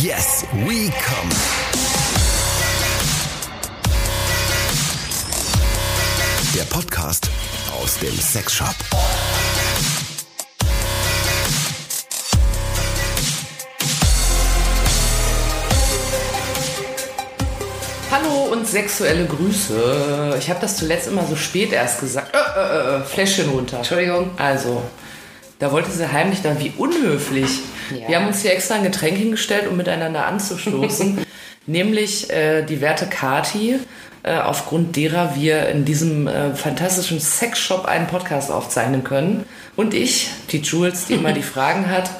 Yes, we come. Der Podcast aus dem Sexshop. Hallo und sexuelle Grüße. Ich habe das zuletzt immer so spät erst gesagt. Äh, äh, äh, Fläschchen runter. Entschuldigung. Also, da wollte sie heimlich dann, wie unhöflich. Ja. Wir haben uns hier extra ein Getränk hingestellt, um miteinander anzustoßen. Nämlich äh, die werte Kati, äh, aufgrund derer wir in diesem äh, fantastischen Sexshop einen Podcast aufzeichnen können. Und ich, die Jules, die immer die Fragen hat.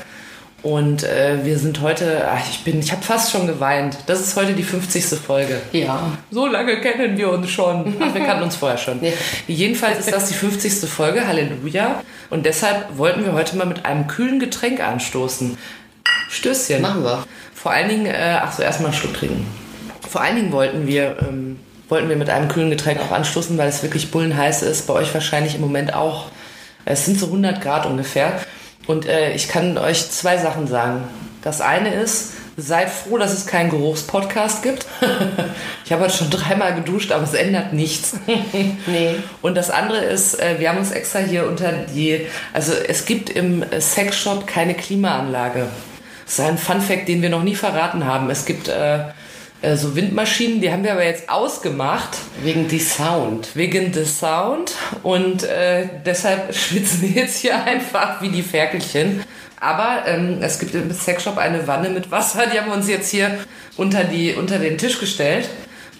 Und äh, wir sind heute, ach, ich bin, ich habe fast schon geweint. Das ist heute die 50. Folge. Ja. So lange kennen wir uns schon. Ach, wir kannten uns vorher schon. Ja. Jedenfalls ist das die 50. Folge, Halleluja. Und deshalb wollten wir heute mal mit einem kühlen Getränk anstoßen. Stößchen. Machen wir. Vor allen Dingen, äh, ach so, erstmal einen Schluck trinken. Vor allen Dingen wollten wir, ähm, wollten wir mit einem kühlen Getränk auch anstoßen, weil es wirklich bullenheiß ist. Bei euch wahrscheinlich im Moment auch. Es sind so 100 Grad ungefähr. Und äh, ich kann euch zwei Sachen sagen. Das eine ist, seid froh, dass es keinen Geruchspodcast gibt. ich habe heute schon dreimal geduscht, aber es ändert nichts. Nee. Und das andere ist, äh, wir haben uns extra hier unter die, also es gibt im Sexshop keine Klimaanlage. Das ist ein Funfact, den wir noch nie verraten haben. Es gibt äh, äh, so Windmaschinen, die haben wir aber jetzt ausgemacht Wegen die Sound. wegen des Sound und äh, deshalb schwitzen wir jetzt hier einfach wie die Ferkelchen. Aber ähm, es gibt im Sexshop eine Wanne mit Wasser, die haben wir uns jetzt hier unter, die, unter den Tisch gestellt.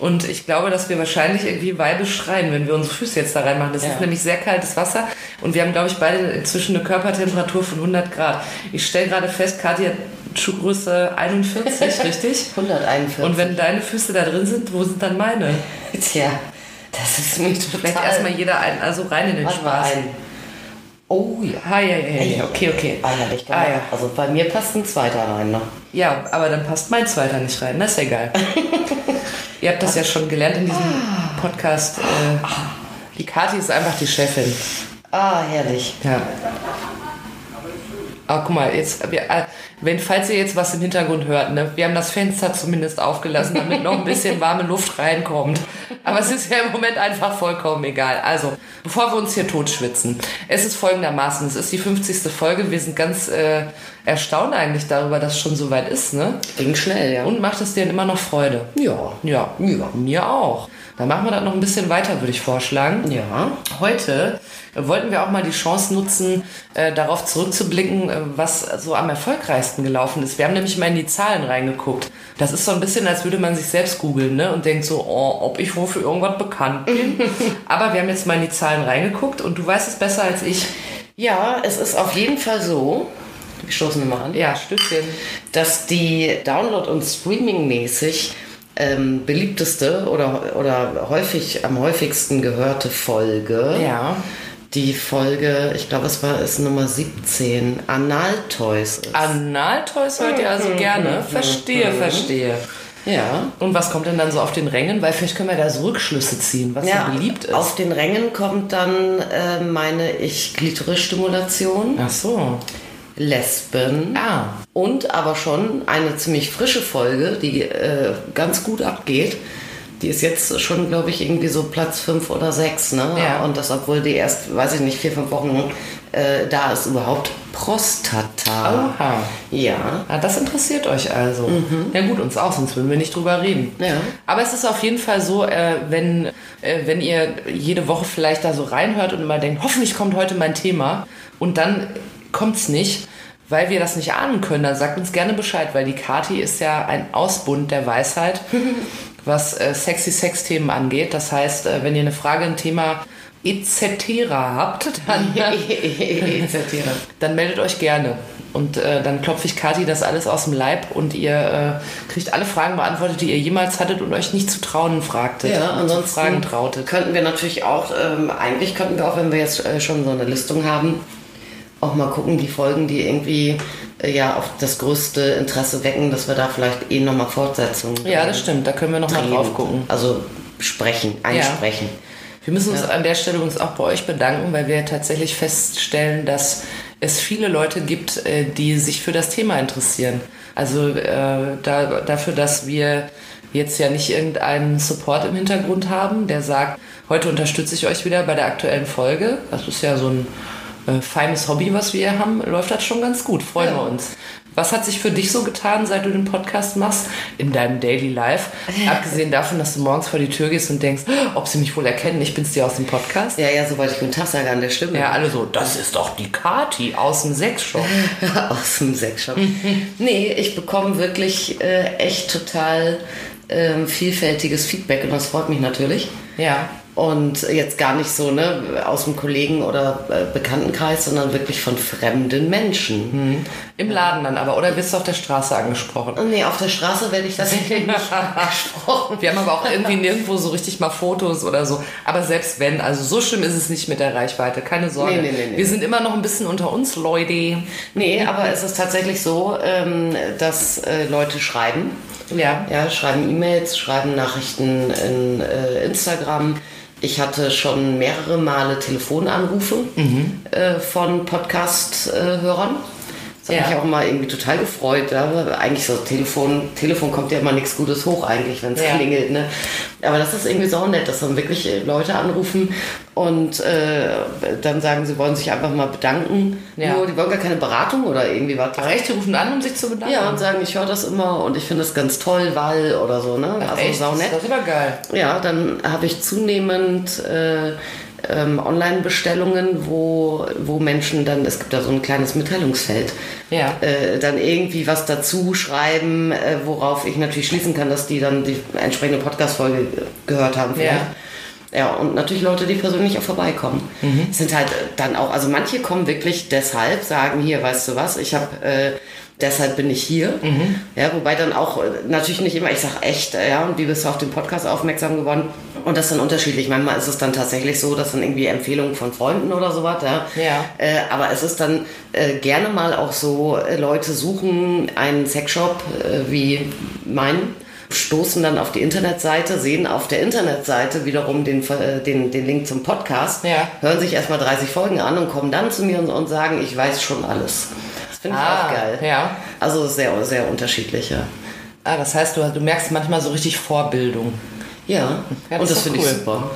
Und ich glaube, dass wir wahrscheinlich irgendwie beide schreien, wenn wir unsere Füße jetzt da reinmachen. Das Ja. ist nämlich sehr kaltes Wasser und wir haben, glaube ich, beide inzwischen eine Körpertemperatur von 100 Grad. Ich stelle gerade fest, Katja hat Schuhgröße 41, richtig? 141. Und wenn deine Füße da drin sind, wo sind dann meine? Tja, das ist mir total... Vielleicht erstmal jeder ein, also rein in den Warte mal Spaß. ein. Oh ja. Ah, ja, ja, ja, okay, okay. Ah, ja, ich kann Ah, ja. Also bei mir passt ein zweiter rein, ne? Ja, aber dann passt mein zweiter nicht rein, das ist ja egal. Ihr habt das ja schon gelernt in diesem Podcast. Äh, die Kathi ist einfach die Chefin. Ah, herrlich. Ja. Aber guck mal, jetzt, wir, äh, wenn, falls ihr jetzt was im Hintergrund hört, ne, wir haben das Fenster zumindest aufgelassen, damit noch ein bisschen warme Luft reinkommt. Aber es ist ja im Moment einfach vollkommen egal. Also, bevor wir uns hier totschwitzen, es ist folgendermaßen, es ist die 50. Folge, wir sind ganz äh, erstaunt eigentlich darüber, dass es schon so weit ist, ne? Ging schnell, ja. Und macht es dir denn immer noch Freude? Ja. Ja. Ja. Mir auch. Dann machen wir das noch ein bisschen weiter, würde ich vorschlagen. Ja. Heute äh, wollten wir auch mal die Chance nutzen, äh, darauf zurückzublicken, äh, was so am erfolgreichsten gelaufen ist. Wir haben nämlich mal in die Zahlen reingeguckt. Das ist so ein bisschen, als würde man sich selbst googeln ne? und denkt so, oh, ob ich wohl für irgendwas bekannt bin. Aber wir haben jetzt mal in die Zahlen reingeguckt und du weißt es besser als ich. Ja, es ist auf jeden Fall so, wir stoßen mal an, Ja, Stückchen. dass die Download- und Streaming-mäßig ähm, beliebteste oder, oder häufig am häufigsten gehörte Folge Ja. die Folge, ich glaube, es war es Nummer 17, Anal-Toys ist. Analtoys hört ihr also gerne. Verstehe, verstehe. ja. Und was kommt denn dann so auf den Rängen? Weil vielleicht können wir da so Rückschlüsse ziehen, was Ja, so beliebt ist. auf den Rängen kommt dann, äh, meine ich, Klitorisstimulation, Ach so. Lesben Ah. und aber schon eine ziemlich frische Folge, die äh, ganz gut abgeht. Die ist jetzt schon, glaube ich, irgendwie so Platz 5 oder 6, ne? Ja. Und das, obwohl die erst, weiß ich nicht, vier, fünf Wochen äh, da ist überhaupt Prostata. Aha. Ja. Ah, das interessiert euch also. Ja gut, uns auch, sonst würden wir nicht drüber reden. Ja. Aber es ist auf jeden Fall so, äh, wenn, äh, wenn ihr jede Woche vielleicht da so reinhört und immer denkt, hoffentlich kommt heute mein Thema und dann kommt's nicht, weil wir das nicht ahnen können, dann sagt uns gerne Bescheid, weil die Kati ist ja ein Ausbund der Weisheit, was äh, sexy Sex-Themen angeht. Das heißt, äh, wenn ihr eine Frage, ein Thema etc. habt, dann, dann meldet euch gerne. Und äh, dann klopfe ich Kati das alles aus dem Leib und ihr äh, kriegt alle Fragen beantwortet, die ihr jemals hattet und euch nicht zu trauen fragtet. Ja, ansonsten Fragen trautet. könnten wir natürlich auch, ähm, eigentlich könnten wir auch, wenn wir jetzt äh, schon so eine Listung haben, auch mal gucken, die Folgen, die irgendwie äh, ja auf das größte Interesse wecken, dass wir da vielleicht eh nochmal Fortsetzungen Ja, das stimmt. Da können wir noch mal drehen. drauf gucken. Also sprechen, einsprechen. Wir müssen uns an der Stelle uns auch bei euch bedanken, weil wir tatsächlich feststellen, dass es viele Leute gibt, äh, die sich für das Thema interessieren. Also äh, da, dafür, dass wir jetzt ja nicht irgendeinen Support im Hintergrund haben, der sagt, heute unterstütze ich euch wieder bei der aktuellen Folge. Das ist ja so ein äh, feines Hobby, was wir hier haben, läuft das schon ganz gut. Freuen ja. wir uns. Was hat sich für dich so getan, seit du den Podcast machst, in deinem Daily Life? Abgesehen davon, dass du morgens vor die Tür gehst und denkst, ob sie mich wohl erkennen, ich bin's dir aus dem Podcast. Ja, ja, sobald ich guten Tag sage an der Stimme. Ja, alle so, das ist doch die Kati aus dem Sexshop. aus dem Sexshop. nee, ich bekomme wirklich äh, echt total ähm, vielfältiges Feedback und das freut mich natürlich. Ja. Und jetzt gar nicht so ne, aus dem Kollegen- oder äh, Bekanntenkreis, sondern wirklich von fremden Menschen. Hm. Im Laden dann aber, oder bist du auf der Straße angesprochen? Nee, auf der Straße werde ich das nicht angesprochen. Wir haben aber auch irgendwie nirgendwo so richtig mal Fotos oder so. Aber selbst wenn, also so schlimm ist es nicht mit der Reichweite, keine Sorge. Nee, nee, nee, nee. Wir sind immer noch ein bisschen unter uns, Leute. Nee, aber es ist tatsächlich so, ähm, dass äh, Leute schreiben. Ja. Ja, schreiben E-Mails, schreiben Nachrichten in äh, Instagram ich hatte schon mehrere Male Telefonanrufe mhm. äh, von Podcast-Hörern. Das hat ja. mich auch mal irgendwie total gefreut. Ja. Eigentlich so Telefon, Telefon kommt ja immer nichts Gutes hoch eigentlich, wenn es ja. klingelt. Ne? Aber das ist irgendwie so nett, dass dann wirklich äh, Leute anrufen und äh, dann sagen, sie wollen sich einfach mal bedanken. Ja. Nur, die wollen gar keine Beratung oder irgendwie was. Ach echt, die rufen an, um sich zu bedanken? Ja, und sagen, ich höre das immer und ich finde es ganz toll, weil oder so. Ne? Ach, also echt? sau nett. Das ist aber geil. Ja, dann habe ich zunehmend... Äh, ähm, Online-Bestellungen, wo, wo Menschen dann, es gibt da so ein kleines Mitteilungsfeld, ja. äh, dann irgendwie was dazu schreiben, äh, worauf ich natürlich schließen kann, dass die dann die entsprechende Podcast-Folge gehört haben. Vielleicht. Ja. Ja, und natürlich Leute, die persönlich auch vorbeikommen. Mhm. Sind halt dann auch, also manche kommen wirklich deshalb, sagen hier, weißt du was, ich habe äh, deshalb bin ich hier. Mhm. Ja, wobei dann auch äh, natürlich nicht immer, ich sage echt, äh, ja, und wie bist du auf den Podcast aufmerksam geworden? Und das ist dann unterschiedlich. Manchmal ist es dann tatsächlich so, dass dann irgendwie Empfehlungen von Freunden oder sowas, ja. ja. Äh, aber es ist dann äh, gerne mal auch so, äh, Leute suchen einen Sexshop äh, wie meinen stoßen dann auf die Internetseite, sehen auf der Internetseite wiederum den, den, den Link zum Podcast, ja. hören sich erstmal 30 Folgen an und kommen dann zu mir und, und sagen, ich weiß schon alles. Finde ich ah, auch geil. Ja. Also sehr, sehr unterschiedliche. Ah, das heißt, du, du merkst manchmal so richtig Vorbildung. Ja, ja das und das finde cool. ich super.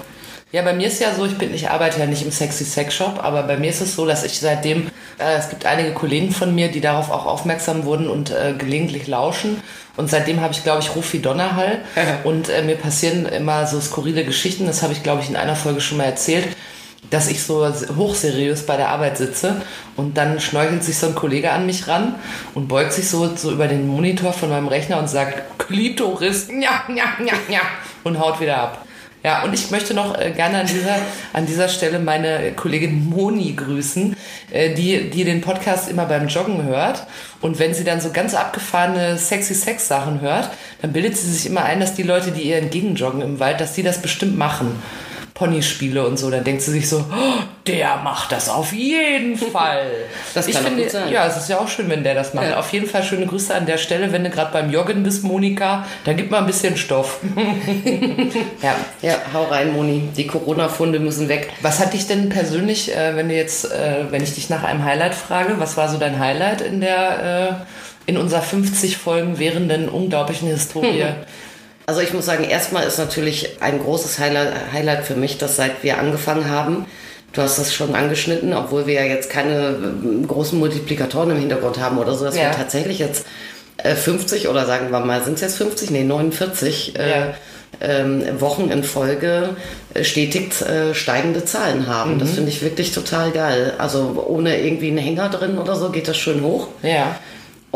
Ja, bei mir ist ja so, ich bin, ich arbeite ja nicht im Sexy Sex Shop, aber bei mir ist es so, dass ich seitdem, äh, es gibt einige Kollegen von mir, die darauf auch aufmerksam wurden und äh, gelegentlich lauschen. Und seitdem habe ich, glaube ich, Ruf wie Donnerhall. und äh, mir passieren immer so skurrile Geschichten. Das habe ich, glaube ich, in einer Folge schon mal erzählt dass ich so hochseriös bei der Arbeit sitze und dann schnorchelt sich so ein Kollege an mich ran und beugt sich so, so über den Monitor von meinem Rechner und sagt Klitoris, ja, ja, ja, ja und haut wieder ab. Ja, und ich möchte noch äh, gerne an dieser, an dieser Stelle meine Kollegin Moni grüßen, äh, die, die den Podcast immer beim Joggen hört. Und wenn sie dann so ganz abgefahrene sexy Sex Sachen hört, dann bildet sie sich immer ein, dass die Leute, die ihr entgegenjoggen im Wald, dass die das bestimmt machen. Ponyspiele und so, dann denkt sie sich so, oh, der macht das auf jeden Fall. das kann ich finde, gut sein. Ja, es ist ja auch schön, wenn der das macht. Ja. Auf jeden Fall schöne Grüße an der Stelle, wenn du gerade beim Joggen bist, Monika, dann gib mal ein bisschen Stoff. ja. ja, hau rein, Moni. Die Corona-Funde müssen weg. Was hat dich denn persönlich, äh, wenn du jetzt, äh, wenn ich dich nach einem Highlight frage, was war so dein Highlight in der, äh, in unserer 50 Folgen währenden unglaublichen Historie? Also ich muss sagen, erstmal ist natürlich ein großes Highlight für mich, dass seit wir angefangen haben, du hast das schon angeschnitten, obwohl wir ja jetzt keine äh, großen Multiplikatoren im Hintergrund haben oder so, dass ja. wir tatsächlich jetzt 50 äh, oder sagen wir mal, sind es jetzt 50? Nee, 49 äh, ja. ähm, Wochen in Folge stetig äh, steigende Zahlen haben. Mhm. Das finde ich wirklich total geil. Also ohne irgendwie einen Hänger drin oder so geht das schön hoch. Ja.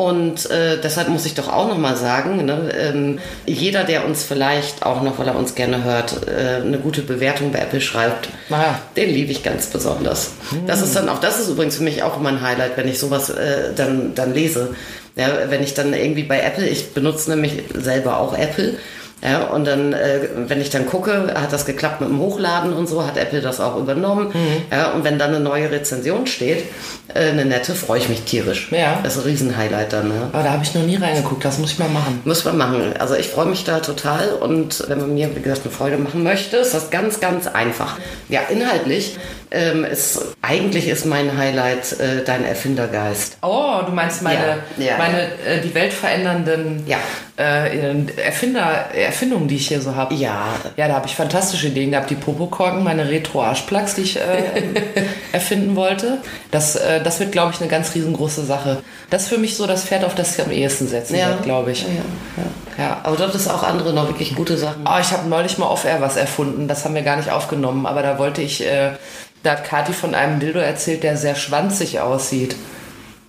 Und äh, deshalb muss ich doch auch nochmal sagen, ne, ähm, jeder, der uns vielleicht auch noch, weil er uns gerne hört, äh, eine gute Bewertung bei Apple schreibt, ah. den liebe ich ganz besonders. Mhm. Das ist dann auch, das ist übrigens für mich auch immer ein Highlight, wenn ich sowas äh, dann, dann lese. Ja, wenn ich dann irgendwie bei Apple, ich benutze nämlich selber auch Apple, ja, und dann, äh, wenn ich dann gucke, hat das geklappt mit dem Hochladen und so, hat Apple das auch übernommen. Mhm. Ja, und wenn dann eine neue Rezension steht, äh, eine nette, freue ich mich tierisch. Ja. Das ist ein Riesenhighlight dann. Ja. Aber da habe ich noch nie reingeguckt, das muss ich mal machen. Muss man machen. Also ich freue mich da total und wenn man mir, wie gesagt, eine Freude machen möchte, ist das ganz, ganz einfach. Ja, inhaltlich ähm, ist, eigentlich ist mein Highlight äh, dein Erfindergeist. Oh, du meinst meine, Ja, ja, meine Äh, die weltverändernden äh, Erfinder, Erfindungen, die ich hier so habe. Ja. Ja, da habe ich fantastische Ideen gehabt. Die Popokorken, meine Retro-Arschplugs, die ich äh, erfinden wollte. Das, äh, das wird, glaube ich, eine ganz riesengroße Sache. Das ist für mich so das Pferd, auf das ich am ehesten setzen Ja. glaube ich. Ja, ja. Ja. Aber dort ist auch andere noch wirklich gute Sachen. Oh, ich habe neulich mal off-air was erfunden. Das haben wir gar nicht aufgenommen. Aber da wollte ich, äh, da hat Kathi von einem Dildo erzählt, der sehr schwanzig aussieht.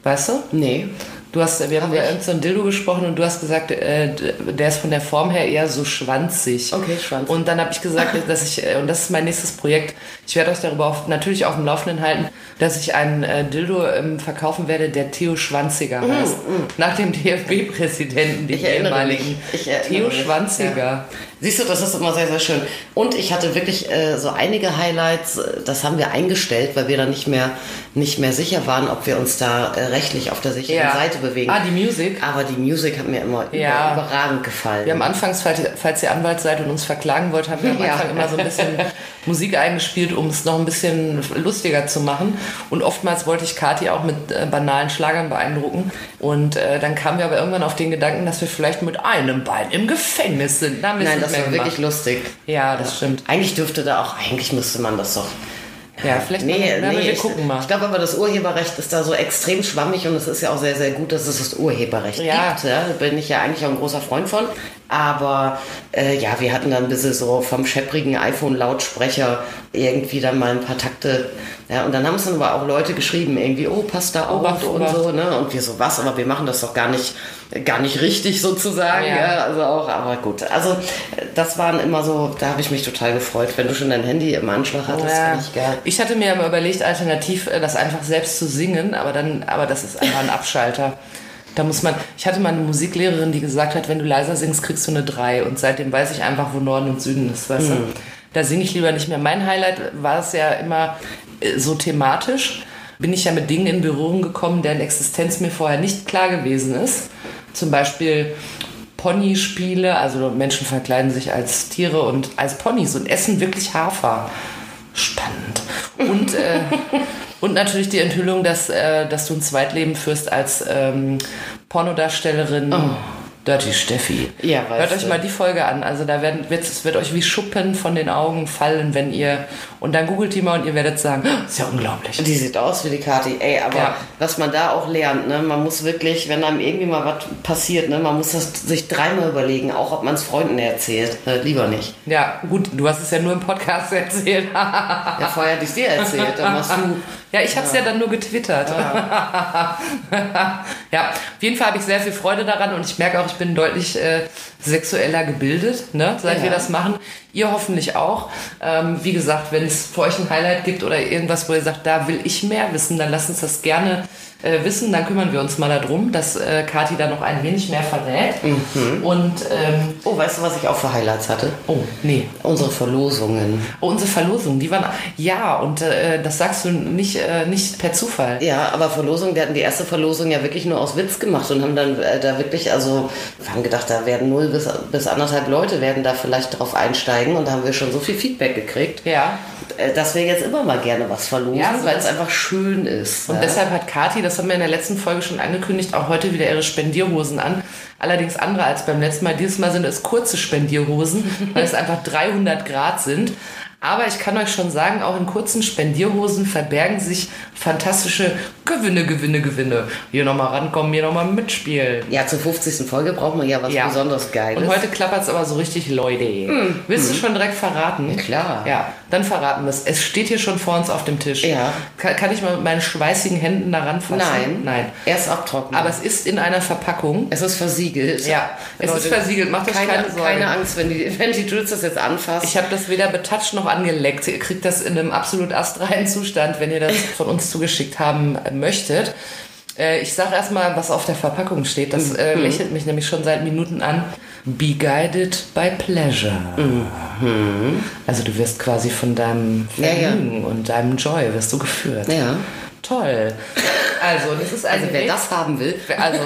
Weißt du? Nee. Du hast, wir haben Hab über ich. irgendein Dildo gesprochen und du hast gesagt, äh, der ist von der Form her eher so schwanzig. Okay, schwanzig. Und dann habe ich gesagt, dass ich, äh, und das ist mein nächstes Projekt, ich werde euch darüber auf, natürlich auf dem Laufenden halten, dass ich einen äh, Dildo ähm, verkaufen werde, der Theo Schwanziger heißt. Nach dem DFB-Präsidenten, Mm, erinnere ehemaligen. Theo mich. Schwanziger. Ja. Siehst du, das ist immer sehr, sehr schön. Und ich hatte wirklich äh, so einige Highlights, das haben wir eingestellt, weil wir dann nicht mehr, nicht mehr sicher waren, ob wir uns da äh, rechtlich auf der sicheren Ja. Seite bewegen. Ah, die Music. Aber die Musik hat mir immer Ja. über, überragend gefallen. Wir haben anfangs, falls ihr, Anwalt seid und uns verklagen wollt, haben wir am Ja. Anfang immer so ein bisschen Musik eingespielt, um es noch ein bisschen lustiger zu machen. Und oftmals wollte ich Kathi auch mit äh, banalen Schlagern beeindrucken. Und äh, dann kamen wir aber irgendwann auf den Gedanken, dass wir vielleicht mit einem Bein im Gefängnis sind. Da Nein, das war gemacht. wirklich lustig. Ja, das stimmt. Eigentlich dürfte da auch, eigentlich müsste man das doch. Ja, vielleicht machen wir- ja, wir ich, gucken mal. Ich glaube aber, das Urheberrecht ist da so extrem schwammig und es ist ja auch sehr, sehr gut, dass es das Urheberrecht Ja. gibt. Ja, da bin ich ja eigentlich auch ein großer Freund von. Aber äh, ja, wir hatten dann ein bisschen so vom schepprigen iPhone-Lautsprecher irgendwie dann mal ein paar Takte. Ja, und dann haben es dann aber auch Leute geschrieben, irgendwie, oh, passt da auf Obacht, und so. Ne? Und wir so, was? Aber wir machen das doch gar nicht, gar nicht richtig sozusagen. Ja. Ja. also auch, aber gut. Also das waren immer so, da habe ich mich total gefreut, wenn du schon dein Handy im Anschlag hattest, Ja. finde ich geil. Ich hatte mir mal überlegt, alternativ äh, das einfach selbst zu singen, aber dann, aber das ist einfach ein Abschalter. Da muss man, ich hatte mal eine Musiklehrerin, die gesagt hat, wenn du leiser singst, kriegst du eine 3. Und seitdem weiß ich einfach, wo Norden und Süden ist, weißt du? Da singe ich lieber nicht mehr. Mein Highlight war es ja immer äh, so thematisch. Bin ich ja mit Dingen in Berührung gekommen, deren Existenz mir vorher nicht klar gewesen ist. Zum Beispiel Ponyspiele, also Menschen verkleiden sich als Tiere und als Ponys und essen wirklich Hafer. Spannend. Und, äh, und natürlich die Enthüllung, dass, äh, dass du ein Zweitleben führst als ähm, Pornodarstellerin. Dirty Steffi. Oh. Ja, Hört euch mal die Folge an. Also da werden, wird, es wird euch wie Schuppen von den Augen fallen, wenn ihr. Und dann googelt die mal und ihr werdet sagen, "Ah, ist ja unglaublich. Die sieht aus wie die Kati. Ey, aber Ja. was man da auch lernt, ne, man muss wirklich, wenn einem irgendwie mal was passiert, ne, man muss das sich dreimal überlegen, auch ob man es Freunden erzählt. Äh, lieber nicht. Ja, gut, du hast es ja nur im Podcast erzählt. Ja, vorher hatte ich dir erzählt, dann machst du. Ja, ich habe es ja. dann nur getwittert. Ja, auf jeden Fall habe ich sehr viel Freude daran und ich merke auch, ich bin deutlich äh, sexueller gebildet, ne, seit Ja. wir das machen. Ihr hoffentlich auch. Ähm, wie gesagt, wenn es für euch ein Highlight gibt oder irgendwas, wo ihr sagt, da will ich mehr wissen, dann lasst uns das gerne äh, wissen. Dann kümmern wir uns mal darum, dass äh, Kathi da noch ein wenig mehr verrät. Mhm. Und, ähm, Oh, weißt du, was ich auch für Highlights hatte? oh, nee. Unsere Verlosungen. Oh, unsere Verlosung, die waren, ja, und äh, das sagst du nicht, äh, nicht per Zufall. Ja, aber Verlosung, wir hatten die erste Verlosung ja wirklich nur aus Witz gemacht und haben dann äh, da wirklich, also wir haben gedacht, da werden null bis, bis anderthalb Leute werden da vielleicht drauf einsteigen und da haben wir schon so viel Feedback gekriegt, Ja. äh, dass wir jetzt immer mal gerne was verlosen, Ja, weil es einfach schön ist. Und ja. deshalb hat Kathi, das haben wir in der letzten Folge schon angekündigt, auch heute wieder ihre Spendierhosen an. Allerdings andere als beim letzten Mal. Dieses Mal sind es kurze Spendierhosen, weil es einfach 300 Grad sind. Aber ich kann euch schon sagen, auch in kurzen Spendierhosen verbergen sich fantastische Gewinne, Gewinne, Gewinne. Hier nochmal rankommen, hier nochmal mitspielen. Ja, zur 50. Folge braucht man ja was Ja. besonders Geiles. Und heute klappert es aber so richtig, Leute. Willst du schon direkt verraten? klar. Ja, dann verraten wir es. Es steht hier schon vor uns auf dem Tisch. Ja. Kann, kann ich mal mit meinen schweißigen Händen daran fassen? Nein. Nein. Erst abtrocknen. Aber es ist in einer Verpackung. es ist versiegelt. Ja, es ist versiegelt. Macht euch keine, keine Sorge. Keine Angst, wenn die, wenn die Jules das jetzt anfasst. Ich habe das weder betatscht noch angeleckt. Ihr kriegt das in einem absolut astreinen Zustand, wenn ihr das von uns zugeschickt haben möchtet. Äh, Ich sage erstmal, was auf der Verpackung steht. Das äh, Mhm. lächelt mich nämlich schon seit Minuten an. Be guided by pleasure. Also du wirst quasi von deinem Mhm. Ja, ja. Vergnügen und deinem Joy wirst du geführt. ja. Toll. Also, das ist Also wer das haben will, Also,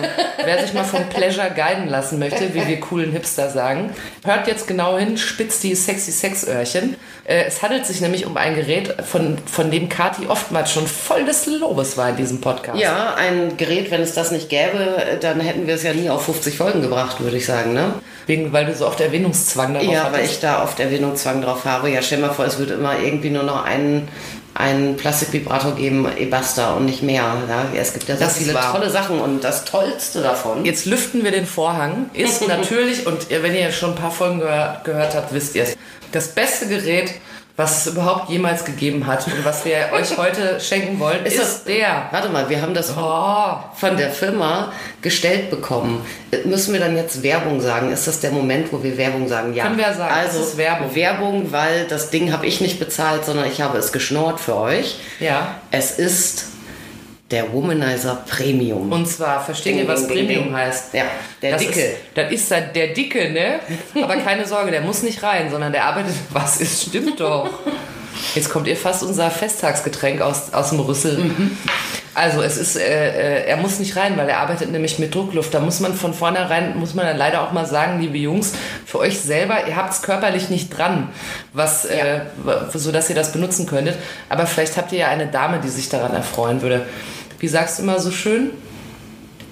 wer sich mal vom Pleasure guiden lassen möchte, wie wir coolen Hipster sagen, hört jetzt genau hin, spitzt die sexy Sexöhrchen. Äh, es handelt sich nämlich um ein Gerät, von, von dem Kati oftmals schon voll des Lobes war in diesem Podcast. ja, ein Gerät, wenn es das nicht gäbe, dann hätten wir es ja nie auf 50 Folgen gebracht, würde ich sagen, ne? Wegen, weil du so oft Erwähnungszwang darauf Ja, weil hattest. ich da oft Erwähnungszwang drauf habe. Ja, stell mal vor, es würde immer irgendwie nur noch einen, einen Plastikvibrator geben, eh basta und nicht mehr. Ja, es gibt ja so Das viele tolle Sachen und das Tollste davon. Jetzt lüften wir den Vorhang. Ist natürlich, und wenn ihr schon ein paar Folgen gehör, gehört habt, wisst ihr es, das beste Gerät, was es überhaupt jemals gegeben hat und was wir euch heute schenken wollen, ist, das- der. Warte mal, wir haben das Oh, von der Firma gestellt bekommen. Äh, Müssen wir dann jetzt Werbung sagen? Ist das der Moment, wo wir Werbung sagen? Ja. Können wir sagen, Also es ist Werbung. Werbung, weil das Ding habe ich nicht bezahlt, sondern ich habe es geschnort für euch. ja. Es ist der Womanizer Premium. Und zwar, versteht Ding, ihr, was ding, Premium ding. heißt? Ja, der das Dicke. Ist, das ist dann der Dicke, ne? Aber keine Sorge, der muss nicht rein, sondern der arbeitet. Was ist, stimmt doch. Jetzt kommt ihr fast unser Festtagsgetränk aus, aus dem Rüssel. Mhm. Also es ist, äh, äh, er muss nicht rein, weil er arbeitet nämlich mit Druckluft. Da muss man von vornherein, muss man dann leider auch mal sagen, liebe Jungs, für euch selber, ihr habt es körperlich nicht dran, was, äh, so dass ihr das benutzen könntet. Aber vielleicht habt ihr ja eine Dame, die sich daran erfreuen würde. Wie sagst du immer so schön?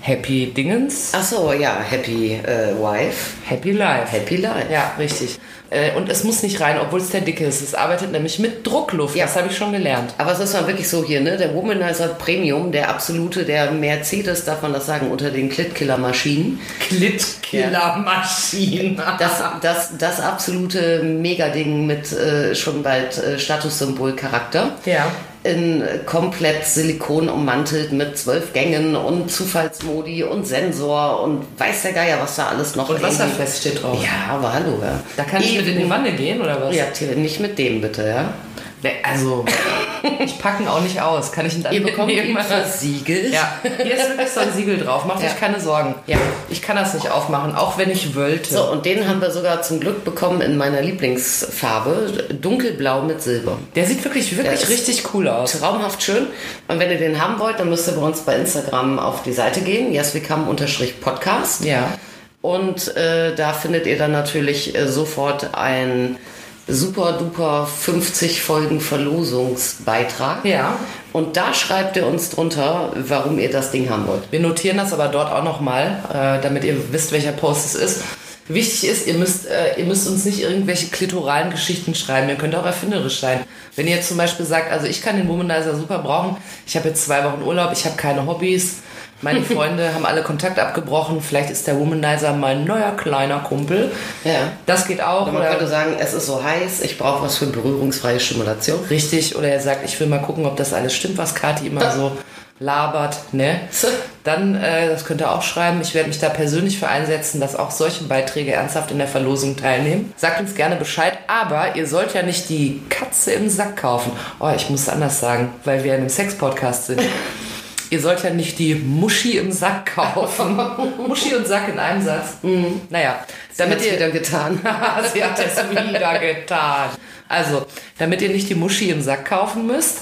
Happy Dingens, Ach so, ja, Happy äh, Wife, Happy Life. Happy Life. Ja, richtig. Äh, Und es muss nicht rein, obwohl es der Dicke ist. Es arbeitet nämlich mit Druckluft. Ja. Das habe ich schon gelernt. Aber es ist mal wirklich so hier, ne? Der Womanizer Premium, der absolute, der Mercedes, darf man das sagen, unter den Klitkiller-Maschinen. Klitkiller-Maschinen. Das, das, das absolute Megading mit äh, schon bald äh, Statussymbol-Charakter. Ja. In komplett Silikon ummantelt mit zwölf Gängen und Zufallsmodi und Sensor und weiß der Geier, was da alles noch Und irgendwie- wasserfest steht drauf. Ja, aber hallo, ja. Da kann ich mit in die Wanne gehen, oder was? Ja, nicht mit dem bitte, ja. Nee, Also, ich packe ihn auch nicht aus. Kann ich ihn dann Ihr bekommt mitnehmen? ihn versiegelt. Ja, hier ist wirklich so ein Siegel drauf. Macht Ja. euch keine Sorgen. Ja. Ich kann das nicht aufmachen, auch wenn ich wollte. So, und den haben wir sogar zum Glück bekommen in meiner Lieblingsfarbe, dunkelblau mit Silber. Der sieht wirklich, wirklich richtig cool aus. Traumhaft schön. Und wenn ihr den haben wollt, dann müsst ihr bei uns bei Instagram auf die Seite gehen, yeswecome-podcast. Ja. Und äh, da findet ihr dann natürlich äh, sofort ein super duper 50 Folgen Verlosungsbeitrag. Ja. Und da schreibt ihr uns drunter, warum ihr das Ding haben wollt. Wir notieren das aber dort auch nochmal, äh, damit ihr wisst, welcher Post es ist. Wichtig ist, ihr müsst, äh, ihr müsst uns nicht irgendwelche klitoralen Geschichten schreiben. Ihr könnt auch erfinderisch sein. Wenn ihr zum Beispiel sagt, also ich kann den Womanizer super brauchen, ich habe jetzt zwei Wochen Urlaub, ich habe keine Hobbys, meine Freunde haben alle Kontakt abgebrochen, vielleicht ist der Womanizer mein neuer kleiner Kumpel. Ja. Das geht auch. Man Oder könnte sagen, es ist so heiß, ich brauche was für berührungsfreie Stimulation. richtig. Oder er sagt, ich will mal gucken, ob das alles stimmt, was Kathi immer so labert. Ne? Dann, äh, das könnt ihr auch schreiben. Ich werde mich da persönlich für einsetzen, dass auch solche Beiträge ernsthaft in der Verlosung teilnehmen. Sagt uns gerne Bescheid, aber ihr sollt ja nicht die Katze im Sack kaufen. Oh, ich muss anders sagen, weil wir in einem Sex-Podcast sind. Ihr sollt ja nicht die Muschi im Sack kaufen. Muschi und Sack in einem Satz. Naja, damit Hat's ihr wieder getan. Sie hat es wieder getan. Also, damit ihr nicht die Muschi im Sack kaufen müsst,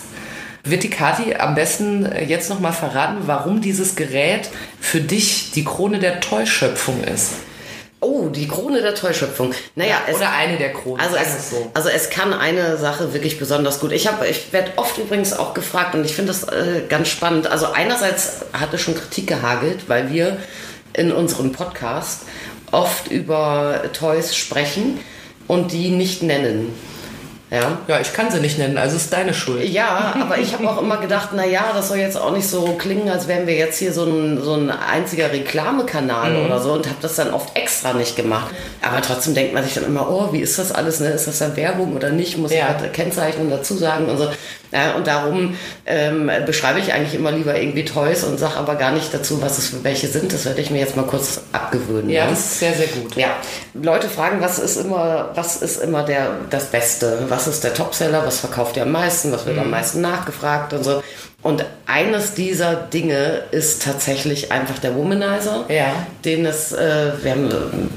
wird die Kathi am besten jetzt nochmal verraten, warum dieses Gerät für dich die Krone der Täuschöpfung ist. Oh, die Krone der Täuschöpfung. Naja, es, Oder eine der Kronen. also, es, es so. also es kann eine Sache wirklich besonders gut. Ich, hab- ich werde oft übrigens auch gefragt und ich finde das äh, ganz spannend. Also einerseits hatte schon Kritik gehagelt, weil wir in unserem Podcast oft über Toys sprechen und die nicht nennen. Ja. Ja, ich kann sie nicht nennen, also ist deine Schuld. Ja, aber ich habe auch immer gedacht, na ja, das soll jetzt auch nicht so klingen, als wären wir jetzt hier so ein, so ein einziger Reklamekanal Mhm. oder so und habe das dann oft extra nicht gemacht. Aber trotzdem denkt man sich dann immer, oh, wie ist das alles? Ne? Ist das dann Werbung oder nicht? Muss Ja. ich was Kennzeichnung dazu sagen und so. Ja, und darum ähm, beschreibe ich eigentlich immer lieber irgendwie Toys und sage aber gar nicht dazu, was es für welche sind. Das werde ich mir jetzt mal kurz abgewöhnen. Ja, ne? das ist sehr, sehr gut. Ja, Leute fragen, was ist immer, was ist immer der, das Beste? Was ist der Topseller? Was verkauft ihr am meisten? Was wird Mhm. am meisten nachgefragt und so? Und eines dieser Dinge ist tatsächlich einfach der Womanizer. Ja. Den es, äh, wir, haben,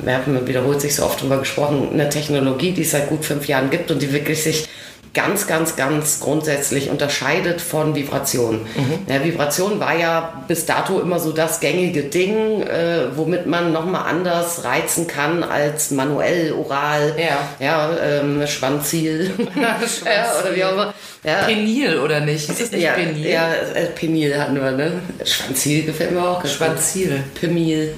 wir haben wiederholt sich so oft drüber gesprochen, eine Technologie, die es seit gut fünf Jahren gibt und die wirklich sich ganz, ganz, ganz grundsätzlich unterscheidet von Vibration. Ja, Vibration war ja bis dato immer so das gängige Ding, äh, womit man nochmal anders reizen kann als manuell, oral, Ja. ja ähm, Schwanzil. ja, oder wie auch immer. Ja. Penil oder nicht? Ist das nicht ja, Penil? ja, äh, Penil hatten wir, ne? Schwanzil gefällt mir auch. Schwanzil. Pemil.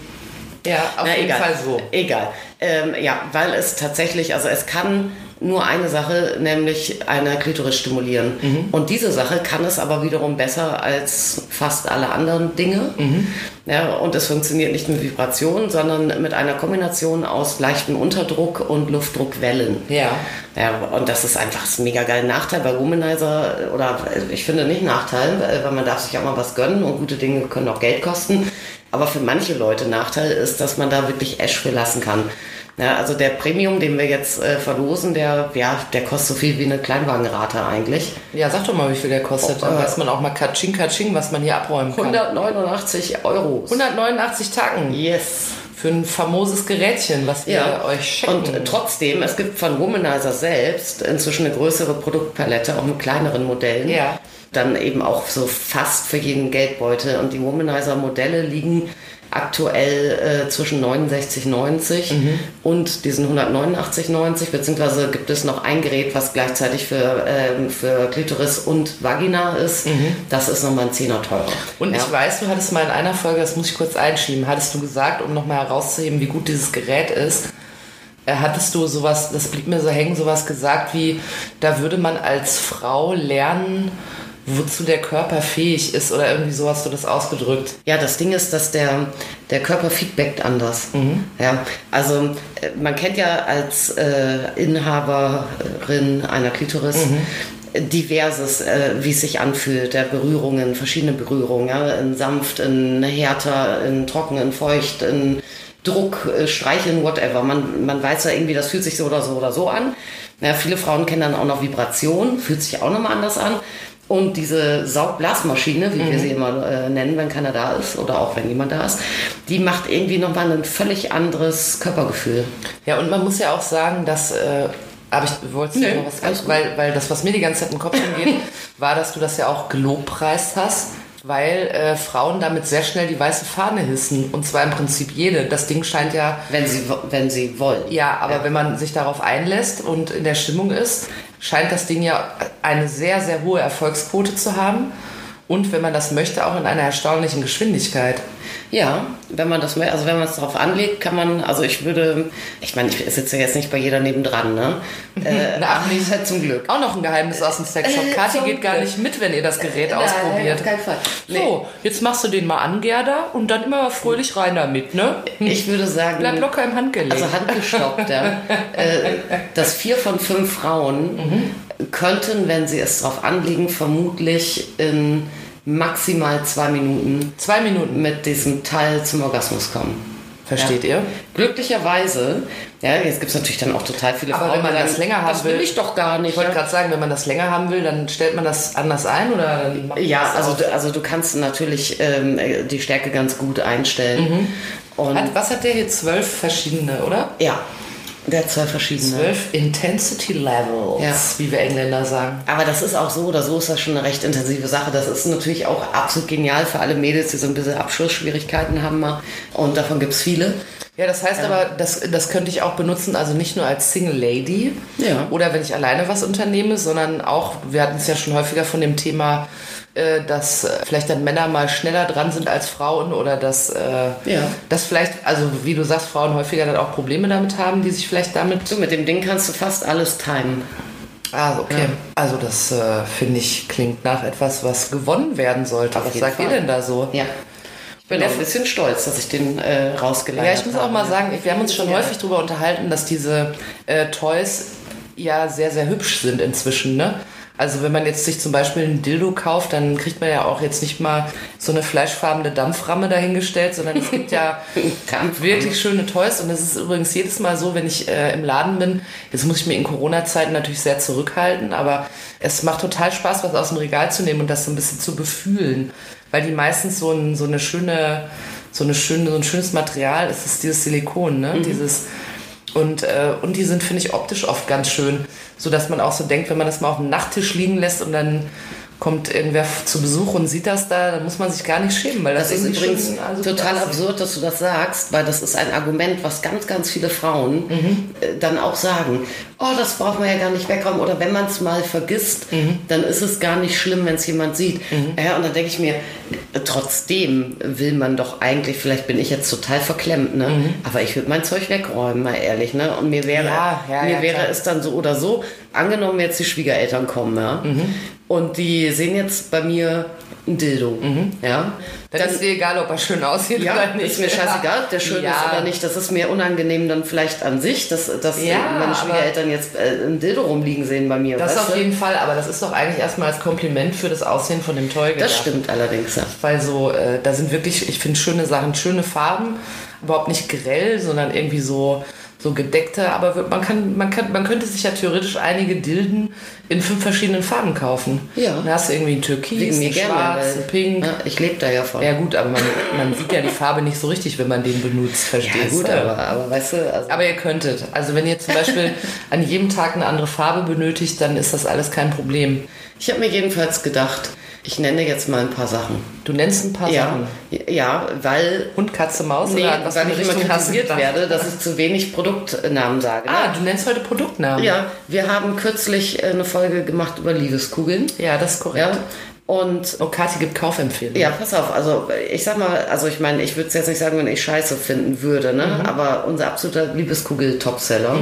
Ja, auf Na, jeden egal. Fall so. Egal. Ähm, ja, weil es tatsächlich, also es kann nur eine Sache, nämlich eine Klitoris stimulieren. Mhm. Und diese Sache kann es aber wiederum besser als fast alle anderen Dinge. Mhm. Ja, und es funktioniert nicht mit Vibration, sondern mit einer Kombination aus leichtem Unterdruck und Luftdruckwellen. Ja. Ja, und das ist einfach ein mega geiler Nachteil bei Womanizer, oder ich finde nicht Nachteil, weil man darf sich auch mal was gönnen und gute Dinge können auch Geld kosten. Aber für manche Leute Nachteil ist, dass man da wirklich Ash für lassen kann. Ja, also der Premium, den wir jetzt äh, verlosen, der, ja, der kostet so viel wie eine Kleinwagenrate eigentlich. Ja, sag doch mal, wie viel der kostet. Dann Oh, äh, weiß man auch mal Katsching, Katsching, was man hier abräumen kann. 189 Euro. 189 Tacken Yes. für ein famoses Gerätchen, was wir Ja, euch schenken. und trotzdem, es gibt von Womanizer selbst inzwischen eine größere Produktpalette, auch mit kleineren Modellen. Ja. Dann eben auch so fast für jeden Geldbeutel. Und die Womanizer-Modelle liegen aktuell äh, zwischen 69,90 Mhm. und diesen 189,90, beziehungsweise gibt es noch ein Gerät, was gleichzeitig für, ähm, für Klitoris und Vagina ist. Das ist nochmal ein Zehner teurer. Mhm. Und ja. ich weiß, du hattest mal in einer Folge, das muss ich kurz einschieben, hattest du gesagt, um nochmal herauszuheben, wie gut dieses Gerät ist, äh, hattest du sowas, das blieb mir so hängen, sowas gesagt wie, da würde man als Frau lernen, wozu der Körper fähig ist oder irgendwie so hast du das ausgedrückt. Ja, das Ding ist, dass der, der Körper feedbackt anders. Ja, also äh, man kennt ja als äh, Inhaberin einer Klitoris diverses, äh, wie es sich anfühlt, der Berührungen, verschiedene Berührungen, ja, in sanft, in härter, in trocken, in feucht, in Druck, äh, Streicheln, whatever. Man, man weiß ja irgendwie, das fühlt sich so oder so oder so an. Ja, viele Frauen kennen dann auch noch Vibration, fühlt sich auch nochmal anders an. Und diese Saugblasmaschine, wie wir sie immer äh, nennen, wenn keiner da ist oder auch wenn jemand da ist, die macht irgendwie nochmal ein völlig anderes Körpergefühl. Ja, und man muss ja auch sagen, dass. Äh, aber ich wollte Nö, noch was gut. weil, weil das, was mir die ganze Zeit im Kopf rumgeht, war, dass du das ja auch gelobpreist hast, weil äh, Frauen damit sehr schnell die weiße Fahne hissen. Und zwar im Prinzip jede. Das Ding scheint ja Wenn sie, wenn sie wollen. Ja, aber wenn man sich darauf einlässt und in der Stimmung ist, scheint das Ding ja eine sehr, sehr hohe Erfolgsquote zu haben. Und wenn man das möchte, auch in einer erstaunlichen Geschwindigkeit. Ja, wenn man das, also wenn man es darauf anlegt, kann man, also ich würde, ich meine, ich sitze jetzt nicht bei jeder nebendran, ne? Äh, ach, nicht, halt zum Glück. Auch noch ein Geheimnis aus dem Sexshop. Äh, Kathi geht gar nicht mit, wenn ihr das Gerät Nein, ausprobiert. auf keinen Fall. Nee. So, jetzt machst du den mal an, Gerda, und dann immer fröhlich rein damit, ne? Ich würde sagen, Bleib locker im Handgelenk. also handgestoppt, ja, äh, dass vier von fünf Frauen könnten, wenn sie es drauf anlegen, vermutlich in maximal zwei Minuten Zwei Minuten, mit diesem Teil zum Orgasmus kommen. versteht ihr? Glücklicherweise, ja, jetzt gibt es natürlich dann auch total viele Aber Frauen, wenn man die das länger haben das will will- ich doch gar nicht. Ich wollte ja. gerade sagen, wenn man das länger haben will, dann stellt man das anders ein oder dann Ja, das also, du- also du kannst natürlich ähm, die Stärke ganz gut einstellen. Und Hat, was hat der hier? Zwölf verschiedene, oder? ja, der hat zwei verschiedene. Zwölf Intensity Levels, Ja. wie wir Engländer sagen. Aber das ist auch so oder so ist das schon eine recht intensive Sache. Das ist natürlich auch absolut genial für alle Mädels, die so ein bisschen Abschlussschwierigkeiten haben. mal. Und davon gibt es viele. Ja, das heißt aber, das, das könnte ich auch benutzen, also nicht nur als Single Lady Ja. oder wenn ich alleine was unternehme, sondern auch, wir hatten es ja schon häufiger von dem Thema, dass äh, vielleicht dann Männer mal schneller dran sind als Frauen oder dass, äh, Ja. dass vielleicht, also wie du sagst, Frauen häufiger dann auch Probleme damit haben, die sich vielleicht damit So, mit dem Ding kannst du fast alles timen. Ah, okay. Also das äh, finde ich klingt nach etwas, was gewonnen werden sollte. Auf Was sagt ihr Fall. denn da so? Ja. Ich bin auch ein bisschen stolz, dass ich den äh, rausgeleitet Ja, habe. ich muss auch mal sagen, wir haben uns schon Ja. häufig darüber unterhalten, dass diese äh, Toys ja sehr, sehr hübsch sind inzwischen, ne? Also wenn man jetzt sich zum Beispiel einen Dildo kauft, dann kriegt man ja auch jetzt nicht mal so eine fleischfarbene Dampframme dahingestellt, sondern es gibt ja wirklich schöne Toys. Und es ist übrigens jedes Mal so, wenn ich äh, im Laden bin, jetzt muss ich mir in Corona-Zeiten natürlich sehr zurückhalten, aber es macht total Spaß, was aus dem Regal zu nehmen und das so ein bisschen zu befühlen. Weil die meistens so, ein, so eine schöne, so eine schöne, so ein schönes Material ist, ist dieses Silikon, ne? Dieses Und, äh, und die sind, finde ich, optisch oft ganz schön. So dass man auch so denkt, wenn man das mal auf dem Nachttisch liegen lässt und dann kommt irgendwer zu Besuch und sieht das da, dann muss man sich gar nicht schämen, weil das, Das ist übrigens also total absurd, dass du das sagst, weil das ist ein Argument, was ganz, ganz viele Frauen äh, dann auch sagen. Oh, das braucht man ja gar nicht wegräumen. Oder wenn man es mal vergisst, dann ist es gar nicht schlimm, wenn es jemand sieht. Ja, und dann denke ich mir, trotzdem will man doch eigentlich, vielleicht bin ich jetzt total verklemmt, ne? aber ich würde mein Zeug wegräumen, mal ehrlich. Ne? Und mir wäre, Ja, ja, mir ja, wäre es dann so oder so, angenommen jetzt die Schwiegereltern kommen, ja? und die sehen jetzt bei mir ein Dildo. Ja? Dann, ist dir egal, ob er schön aussieht Ja, oder nicht. ist mir scheißegal, ob der schön ja. ist oder nicht. Das ist mir unangenehm dann vielleicht an sich, dass, dass Ja, meine Schwiegereltern jetzt äh, ein Dildo rumliegen sehen bei mir. Das auf du? jeden Fall, aber das ist doch eigentlich erstmal als Kompliment für das Aussehen von dem Toy gedacht. Das stimmt allerdings, ja. Weil so, äh, da sind wirklich, ich finde schöne Sachen, schöne Farben, überhaupt nicht grell, sondern irgendwie so, so gedeckte, aber man kann, man kann, man könnte sich ja theoretisch einige Dilden in fünf verschiedenen Farben kaufen. Ja. Dann hast du irgendwie ein Türkis, ein. Schwarz, ein Pink. Ja, ich lebe da ja von. Ja gut, aber man, man sieht ja die Farbe nicht so richtig, wenn man den benutzt, verstehst Ja, gut, du? aber, aber weißt du, also, Aber ihr könntet. Also wenn ihr zum Beispiel an jedem Tag eine andere Farbe benötigt, dann ist das alles kein Problem. ich habe mir jedenfalls gedacht, ich nenne jetzt mal ein paar Sachen. Du nennst ein paar Ja, Sachen. ja weil, Hund, Katze, Maus nee, oder was weil ich immer hast kritisiert werde, dass ich zu wenig Produktnamen sage. Ne? Ah, du nennst heute Produktnamen. Ja, wir haben kürzlich äh, eine Folge gemacht über Liebeskugeln. Ja, das ist korrekt. Ja, und Oh, Kathi gibt Kaufempfehlungen. Ja, pass auf, also ich sag mal, also ich meine, ich würde es jetzt nicht sagen, wenn ich scheiße finden würde, ne? Mhm. aber unser absoluter Liebeskugel-Topseller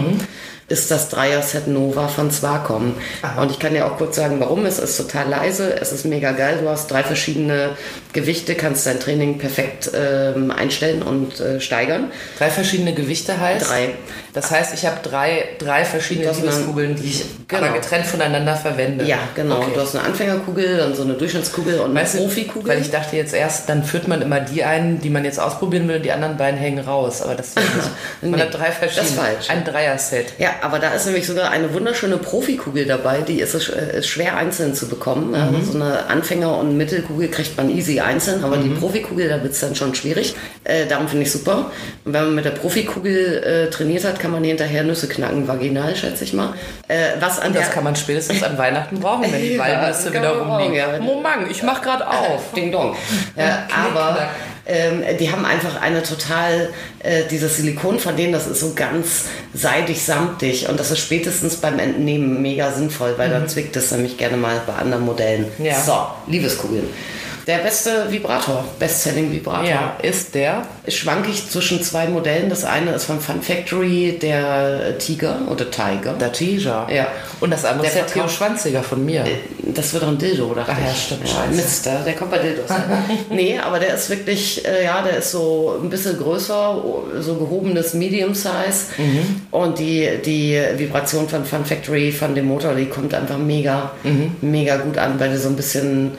ist das Dreier-Set Nova von Swacom. Und ich kann dir auch kurz sagen, warum. Es ist total leise, es ist mega geil, du hast drei verschiedene Gewichte, kannst dein Training perfekt ähm, einstellen und äh, steigern. Drei verschiedene Gewichte heißt? Drei. Das heißt, ich habe drei, drei verschiedene Liebeskugeln, die ich Genau. aber getrennt voneinander verwende. Ja, genau. Okay. Du hast eine Anfängerkugel, dann so eine Durchschnittskugel und eine Weißt Profikugel. Weil ich dachte jetzt erst, dann führt man immer die ein, die man jetzt ausprobieren will, und die anderen beiden hängen raus. Aber das ist ja nicht. Man Nee, hat drei verschiedene. das ist falsch. Ein Dreier-Set. Ja, aber da ist nämlich sogar eine wunderschöne Profikugel dabei, die ist, es- äh, ist schwer einzeln zu bekommen. Mhm. So eine Anfänger- und Mittelkugel kriegt man easy einzeln, aber Mhm. die Profikugel, da wird es dann schon schwierig. Äh, darum finde ich super. Und wenn man mit der Profikugel äh, trainiert hat, kann man hinterher Nüsse knacken, vaginal, schätze ich mal. Äh, was an Und das kann man spätestens an Weihnachten brauchen, wenn die Walnüsse wieder rumliegen. ja, Moment, ich mach grad auf. Ding Dong. Ja, aber ähm, die haben einfach eine total, äh, dieses Silikon von denen, das ist so ganz seidig, samtig und das ist spätestens beim Entnehmen mega sinnvoll, weil dann zwickt es nämlich gerne mal bei anderen Modellen. Ja. So, Liebeskugeln. Der beste Vibrator, Bestselling Vibrator. Ja, ist der. Schwanke ich zwischen zwei Modellen. Das eine ist von Fun Factory, der Tiger oder Tiger. Der Teaser. Ja. Und das andere Der ist der Theo Schwanziger von mir. Das wird doch ein Dildo, dachte Ach ja, stimmt, Ja, scheiße. Mist, der der kommt bei Dildos. nee, aber der ist wirklich, äh, ja, der ist so ein bisschen größer, so gehobenes Medium Size. Mhm. Und die, die Vibration von Fun Factory, von dem Motor, die kommt einfach mega, Mhm. mega gut an, weil der so ein bisschen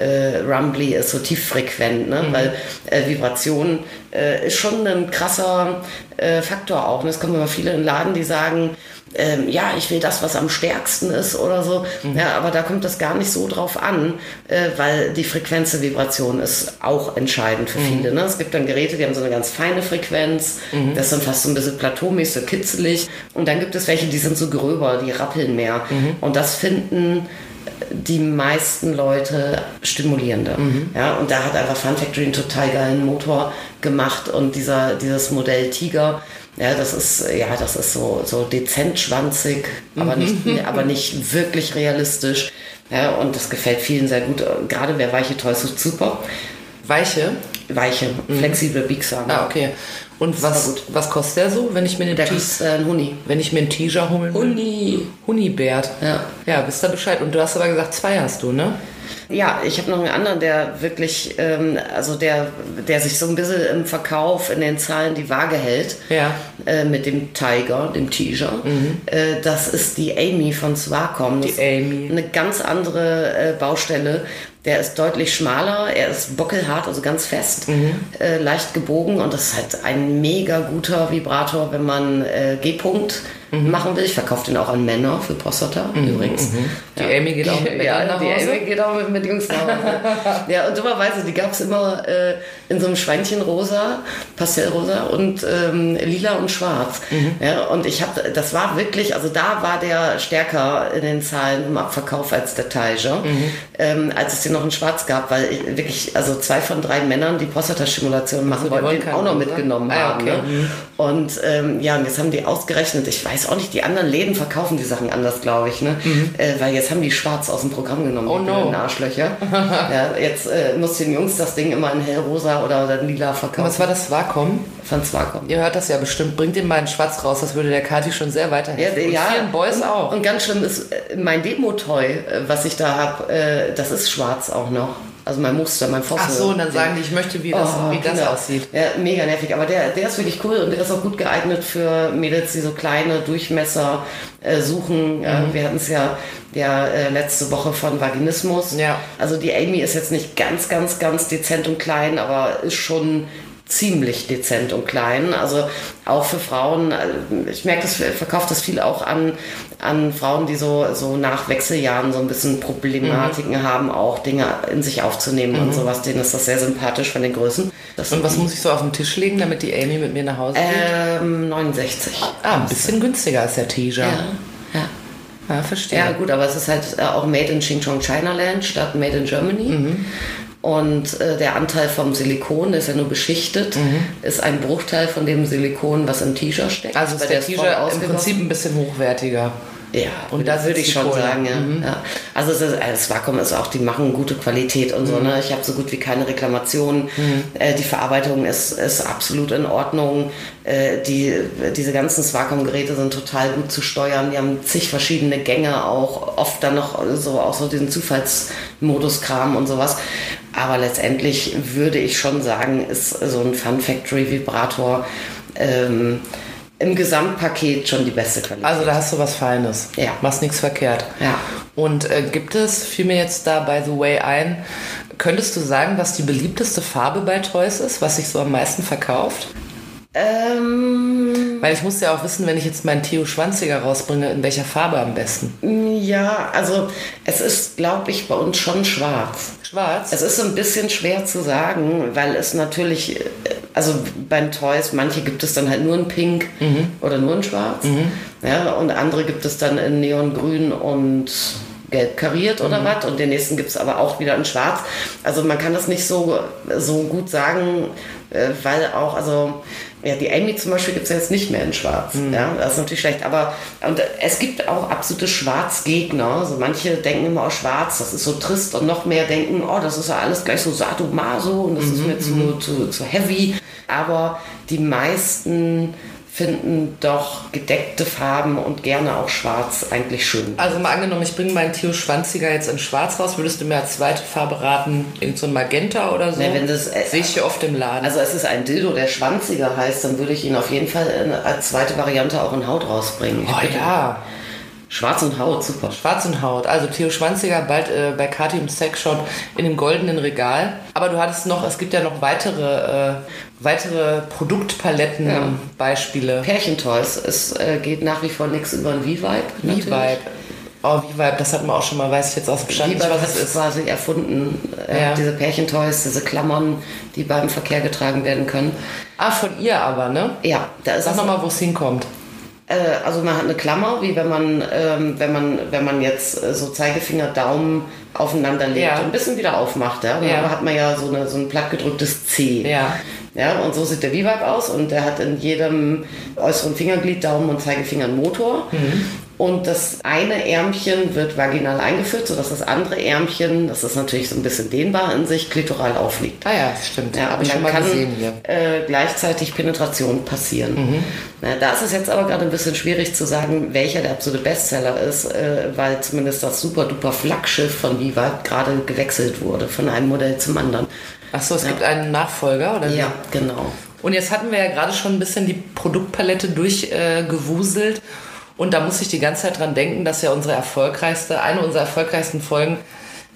äh, rumbly ist, so tieffrequent, ne? Mhm. weil äh, Vibration äh, ist schon ein krasser äh, Faktor auch. Und es kommen immer viele in den Laden, die sagen, ähm, ja, ich will das, was am stärksten ist oder so. Ja, aber da kommt das gar nicht so drauf an, äh, weil die Frequenz der Vibration ist auch entscheidend für viele. Ne? Es gibt dann Geräte, die haben so eine ganz feine Frequenz, das ist dann fast so ein bisschen plateaumäßig, so kitzelig. Und dann gibt es welche, die sind so gröber, die rappeln mehr. Und das finden die meisten Leute stimulierender. Ja, und da hat einfach Fun Factory einen total geilen Motor gemacht und dieser, dieses Modell Tiger, ja, das ist, ja, das ist so, so dezent schwanzig, aber nicht, aber nicht wirklich realistisch. Ja, und das gefällt vielen sehr gut. Gerade wer weiche Toys sucht, super. Weiche. Weiche, flexible Biegsame. Ah, okay. Und was, was kostet der so, wenn ich mir den Der Te- kostet äh, ein Huni. wenn ich mir einen Teaser holen will? Huni. Hunibert. Ja. Ja, wisst ihr Bescheid. Und du hast aber gesagt, zwei hast du, ne? Ja, ich habe noch einen anderen, der wirklich, ähm, also der, der sich so ein bisschen im Verkauf, in den Zahlen die Waage hält. Ja. Äh, mit dem Tiger, dem Tiger. Äh, das ist die Amy von Swacom. Die Amy. Eine ganz andere äh, Baustelle. Der ist deutlich schmaler, er ist bockelhart, also ganz fest, äh, leicht gebogen und das ist halt ein mega guter Vibrator, wenn man äh, G-Punkt machen will. Ich verkaufe den auch an Männer für Prostata übrigens. Die Amy geht auch mit Männern ja, nach die Hause? Amy geht auch mit, mit Jungs nach Hause. ja, und dummerweise, die gab es immer äh, in so einem Schweinchenrosa, Pastellrosa und ähm, lila und schwarz. Mhm. Ja, und ich habe, das war wirklich, also da war der stärker in den Zahlen im Abverkauf als der Tiger, Mhm. ähm, als es den noch in schwarz gab, weil ich wirklich, also zwei von drei Männern, die Prostatastimulation machen die wollten, den auch noch mitgenommen Ah, ja, haben. okay. Ne? Und ähm, ja, und jetzt haben die ausgerechnet, ich weiß auch nicht, die anderen Läden verkaufen die Sachen anders, glaube ich, ne? Äh, weil jetzt haben die schwarz aus dem Programm genommen, Mhm. Oh die no. Arschlöcher. ja, jetzt äh, muss den Jungs das Ding immer in hellrosa oder, oder lila verkaufen. Was war das Vakuum? Von Swacom. Ihr hört das ja bestimmt. Bringt den mal in schwarz raus. Das würde der Kati schon sehr weiterhelfen. und vielen Boys und, auch. Und ganz schlimm ist, äh, mein Demo-Toy, äh, was ich da habe, äh, das ist schwarz auch noch. Also mein Muster, mein Fossil. Ach so, und dann sagen die, ich möchte, wie das, Oh, wie das Kinder. aussieht. Ja, mega nervig. Aber der, der ist wirklich cool und der ist auch gut geeignet für Mädels, die so kleine Durchmesser äh, suchen. Mhm. wir hatten es ja, ja äh, letzte Woche von Vaginismus. Ja. Also die Amy ist jetzt nicht ganz, ganz, ganz dezent und klein, aber ist schon ziemlich dezent und klein. Also auch für Frauen, äh, ich merke, das verkauft das viel auch an, an Frauen, die so, so nach Wechseljahren so ein bisschen Problematiken Mhm. haben, auch Dinge in sich aufzunehmen und sowas. Denen ist das sehr sympathisch von den Größen. Das Und was muss ich so auf den Tisch legen, damit die Amy mit mir nach Hause geht? ähm, 69. ah, ein bisschen günstiger als der Teaser. Ja, ja. Ja, verstehe. Ja, gut, aber es ist halt äh, auch made in Xinjiang China Land statt made in Germany. Mhm. Und äh, der Anteil vom Silikon, der ist ja nur beschichtet, ist ein Bruchteil von dem Silikon, was im T-Shirt steckt. Mhm. also ist der voll Teaser im. Prinzip ein bisschen hochwertiger. Ja, Und da würde ich schon Kohle. sagen, ja. ja. Also es ist, äh, das Vakuum ist auch, die machen gute Qualität und so, ne? Ich habe so gut wie keine Reklamationen. Äh, die Verarbeitung ist, ist absolut in Ordnung. Äh, die, diese ganzen Vakuumgeräte sind total gut zu steuern. Die haben zig verschiedene Gänge auch, oft dann noch so auch so diesen Zufallsmodus-Kram und sowas. Aber letztendlich würde ich schon sagen, ist so ein Fun Factory Vibrator ähm, im Gesamtpaket schon die beste Qualität. Also da hast du was Feines. Ja. Machst nichts verkehrt. Ja. Und äh, gibt es, fiel mir jetzt da by the way ein, könntest du sagen, was die beliebteste Farbe bei Toys ist, was sich so am meisten verkauft? Ähm, Weil ich muss ja auch wissen, wenn ich jetzt meinen Theo Schwanziger rausbringe, in welcher Farbe am besten. ja, also es ist, glaube ich, bei uns schon schwarz. Schwarz? Es ist so ein bisschen schwer zu sagen, weil es natürlich, äh, also beim Toys, manche gibt es dann halt nur in Pink oder nur in Schwarz. Ja, und andere gibt es dann in Neongrün und gelb kariert oder was. Und den nächsten gibt es aber auch wieder in Schwarz. Also man kann das nicht so, so gut sagen, äh, weil auch, also ja, die Amy zum Beispiel gibt es jetzt nicht mehr in Schwarz. Ja, das ist natürlich schlecht. Aber und es gibt auch absolute Schwarzgegner. Also manche denken immer, oh, schwarz, das ist so trist und noch mehr denken, oh, das ist ja alles gleich so sadomaso und das ist mir zu, zu, zu heavy. Aber die meisten finden doch gedeckte Farben und gerne auch schwarz eigentlich schön. Also mal angenommen, ich bringe meinen Theo Schwanziger jetzt in Schwarz raus, würdest du mir als zweite Farbe raten, irgend so ein Magenta oder so? Ne, wenn das, äh, Sehe ich hier oft im Laden. Also es ist ein Dildo, der schwanziger heißt, dann würde ich ihn auf jeden Fall als zweite Variante auch in Haut rausbringen. Oh ja, Schwarz und Haut, super. Schwarz und Haut. Also Theo Schwanziger bald äh, bei Kati im Sexshop in dem goldenen Regal. Aber du hattest noch, es gibt ja noch weitere, äh, weitere Produktpaletten-Beispiele. Pärchentoys, es äh, geht nach wie vor nichts über ein V-Vibe. V-Vibe. Oh, V-Vibe, das hatten wir auch schon mal, weiß ich jetzt aus dem Stand nicht, V-Vibe was hat es ist. quasi erfunden. Äh, Ja. Diese Pärchentoys, diese Klammern, die beim Verkehr getragen werden können. Ah, von ihr aber, ne? Ja, da ist Sag nochmal, wo es hinkommt. Äh, also man hat eine Klammer, wie wenn man, ähm, wenn man, wenn man jetzt äh, so Zeigefinger, Daumen aufeinander legt Ja. und ein bisschen wieder aufmacht. Ja? Ja. Dann hat man ja so, eine, so ein plattgedrücktes C. Ja. Ja, und so sieht der V-Vibe aus und der hat in jedem äußeren Fingerglied, Daumen und Zeigefinger einen Motor. Mhm. Und das eine Ärmchen wird vaginal eingeführt, sodass das andere Ärmchen, das ist natürlich so ein bisschen dehnbar in sich, klitoral aufliegt. Ah ja, stimmt. Ja, aber dann kann gesehen hier. äh, gleichzeitig Penetration passieren. Mhm. Na, da ist es jetzt aber gerade ein bisschen schwierig zu sagen, welcher der absolute Bestseller ist, äh, weil zumindest das super duper Flaggschiff von Viva gerade gewechselt wurde von einem Modell zum anderen. Achso, es gibt einen Nachfolger, oder? Ja, genau. Und jetzt hatten wir ja gerade schon ein bisschen die Produktpalette durchgewuselt. Äh. Und da muss ich die ganze Zeit dran denken, dass ja unsere erfolgreichste, eine unserer erfolgreichsten Folgen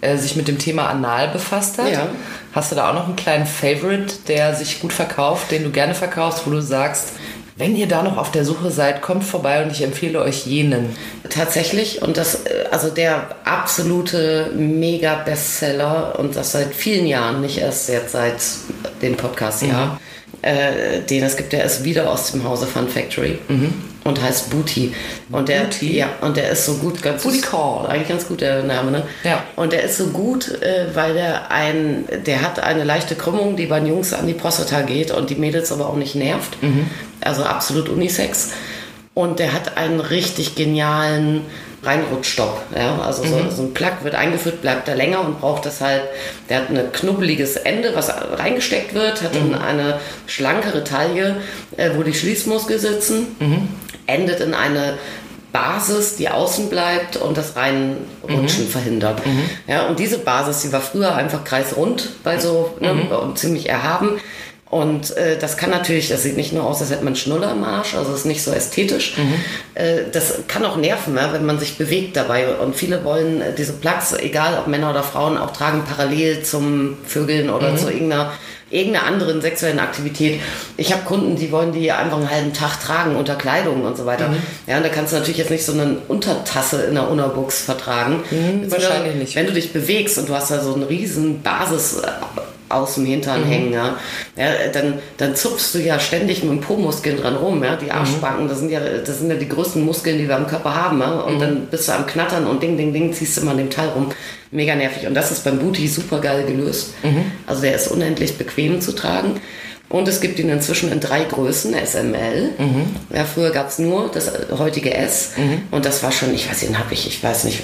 äh, sich mit dem Thema Anal befasst hat. Ja. Hast du da auch noch einen kleinen Favorite, der sich gut verkauft, den du gerne verkaufst, wo du sagst, Wenn ihr da noch auf der Suche seid, kommt vorbei und ich empfehle euch jenen. Tatsächlich, und das, äh, also der absolute Mega-Bestseller und das seit vielen Jahren, nicht erst jetzt seit dem Podcast-Jahr, mhm. äh, den es gibt, der ist wieder aus dem Hause Fun Factory. Mhm und heißt Booty. Und der, Booty? Ja, und der ist so gut, ganz Booty Call. Eigentlich ganz gut der Name, ne? Ja. Und der ist so gut, äh, weil der ein, der hat eine leichte Krümmung, die bei den Jungs an die Prostata geht und die Mädels aber auch nicht nervt. Mhm. Also absolut Unisex. Und der hat einen richtig genialen Reinrutschstopp. Ja? Also mhm. so, so, ein Plug wird eingeführt, bleibt da länger und braucht deshalb, der hat ein knubbeliges Ende, was reingesteckt wird, hat mhm. dann eine schlankere Taille, äh, wo die Schließmuskel sitzen, mhm. Endet in eine Basis, die außen bleibt und das Reinrutschen mhm. verhindert. Mhm. Ja, und diese Basis, die war früher einfach kreisrund, weil so ne, mhm. ziemlich erhaben. Und äh, das kann natürlich, das sieht nicht nur aus, als hätte man Schnuller im Arsch, also ist nicht so ästhetisch. Mhm. Äh, das kann auch nerven, ja, wenn man sich bewegt dabei. Und viele wollen äh, diese Plugs, egal ob Männer oder Frauen, auch tragen parallel zum Vögeln oder mhm. zu irgendeiner irgendeiner anderen sexuellen Aktivität. Ich habe Kunden, die wollen die einfach einen halben Tag tragen unter Kleidung und so weiter. Mhm. Ja, und da kannst du natürlich jetzt nicht so eine Untertasse in der Unabuchs vertragen. Mhm, wahrscheinlich nicht. Wenn du dich bewegst und du hast da so eine riesen Basis aus dem Hintern mhm. hängen, ja. ja. dann, dann zupfst du ja ständig mit dem Po-Muskeln dran rum, ja. Die Arschbacken, mhm. das sind ja, das sind ja die größten Muskeln, die wir am Körper haben, ja. Und mhm. dann bist du am Knattern und ding, ding, ding, ziehst du immer an dem Teil rum. Mega nervig. Und das ist beim Booty super geil gelöst. Mhm. Also der ist unendlich bequem zu tragen. Und es gibt ihn inzwischen in drei Größen, SML. Mhm. Ja, früher gab es nur das heutige S. Mhm. Und das war schon, ich weiß nicht, habe ich, ich weiß nicht,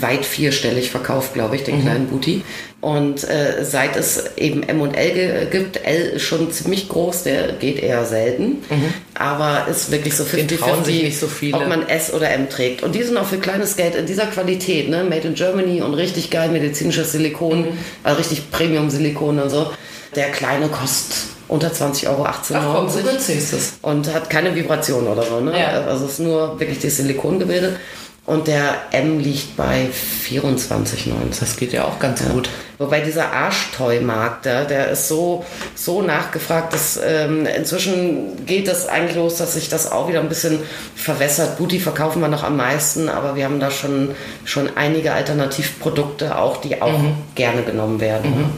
weit vierstellig verkauft, glaube ich, den mhm. kleinen Booty. Und äh, seit es eben M und L gibt, L ist schon ziemlich groß, der geht eher selten, mhm. aber ist wirklich so 50 50 nicht so viele. ob man S oder M trägt. Und die sind auch für kleines Geld in dieser Qualität, ne? Made in Germany und richtig geil medizinisches Silikon, mhm. also richtig Premium-Silikon und so. Der kleine kostet unter 20 Euro, 18 Ach, komm, so günstig ist es. Und hat keine Vibration oder so. Ne? Ja. Also es ist nur wirklich das Silikongebilde. Und der M liegt bei 24,90. Das geht ja auch ganz ja. gut. Wobei dieser Arschtoy-Markt, der, der ist so, so nachgefragt, dass ähm, inzwischen geht das eigentlich los, dass sich das auch wieder ein bisschen verwässert. Booty verkaufen wir noch am meisten, aber wir haben da schon, schon einige Alternativprodukte auch, die auch mhm. gerne genommen werden. Mhm.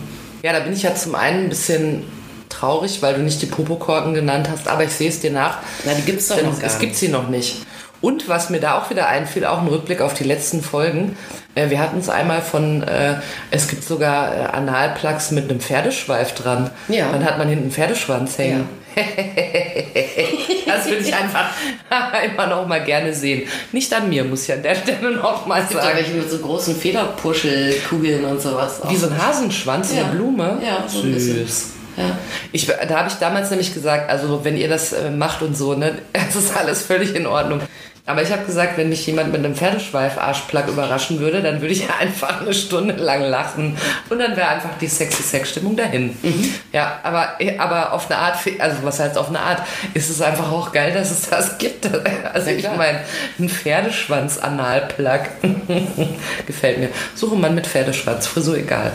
Ja, da bin ich ja zum einen ein bisschen traurig, weil du nicht die Popokorken genannt hast, aber ich sehe es dir nach. Na, die gibt es doch noch gar Es gibt sie noch nicht. Und was mir da auch wieder einfiel, auch ein Rückblick auf die letzten Folgen. Äh, wir hatten es einmal von, äh, es gibt sogar äh, Analplugs mit einem Pferdeschweif dran. Ja. Dann hat man hinten einen Pferdeschwanz hängen. Ja. das würde ich einfach immer noch mal gerne sehen. Nicht an mir, muss ich an der Stelle noch mal sagen. welche mit so großen Federpuschelkugeln und sowas. Wie so ein Hasenschwanz, ja. eine Blume. Ja, so Süß. Ja. Ich, da habe ich damals nämlich gesagt, also wenn ihr das äh, macht und so, ne, es ist alles völlig in Ordnung. Aber ich habe gesagt, wenn mich jemand mit einem Pferdeschweif-Arschplug überraschen würde, dann würde ich einfach eine Stunde lang lachen und dann wäre einfach die sexy Sex-Stimmung dahin. Mhm. Ja, aber, aber auf eine Art, also was heißt auf eine Art, ist es einfach auch geil, dass es das gibt. Also ja, ich meine, ein Pferdeschwanz-Analplug gefällt mir. Suche man mit Pferdeschwanz, Frisur egal.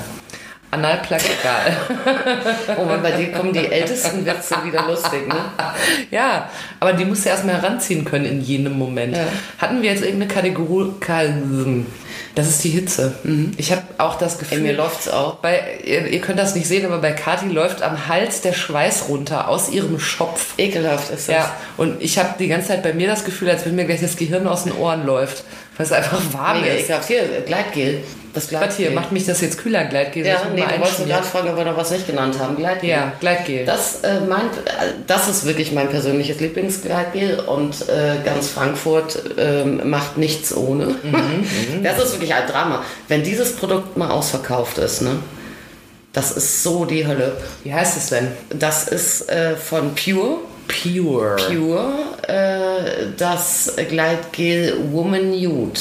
Analplug egal. oh man, bei dir kommen die ältesten Witze wieder lustig, ne? Ja, aber die musst du erstmal heranziehen können in jenem Moment. Ja. Hatten wir jetzt irgendeine Kategorie? Das ist die Hitze. Mhm. Ich habe auch das Gefühl. Ey, mir läuft's auch. Bei, ihr, ihr, könnt das nicht sehen, aber bei Kati läuft am Hals der Schweiß runter aus ihrem Schopf. Ekelhaft ist das. Ja, und ich habe die ganze Zeit bei mir das Gefühl, als wenn mir gleich das Gehirn aus den Ohren läuft. Weil es einfach warm Mega ist. Ekelhaft. Hier, Gleitgel. Das Gleitgel. hier, macht mich das jetzt kühler, Gleitgel? Ja, nee, du wolltest gerade fragen, ob wir noch was nicht genannt haben. Gleitgel. Ja, Gleitgel. Das, äh, meint, äh, das ist wirklich mein persönliches Lieblingsgleitgel und äh, ganz Frankfurt äh, macht nichts ohne. Mhm, mhm, das ist wirklich ein Drama. Wenn dieses Produkt mal ausverkauft ist, ne? Das ist so die Hölle. Wie heißt es denn? Das ist äh, von Pure. Pure. Pure. Äh, das Gleitgel Woman Nude.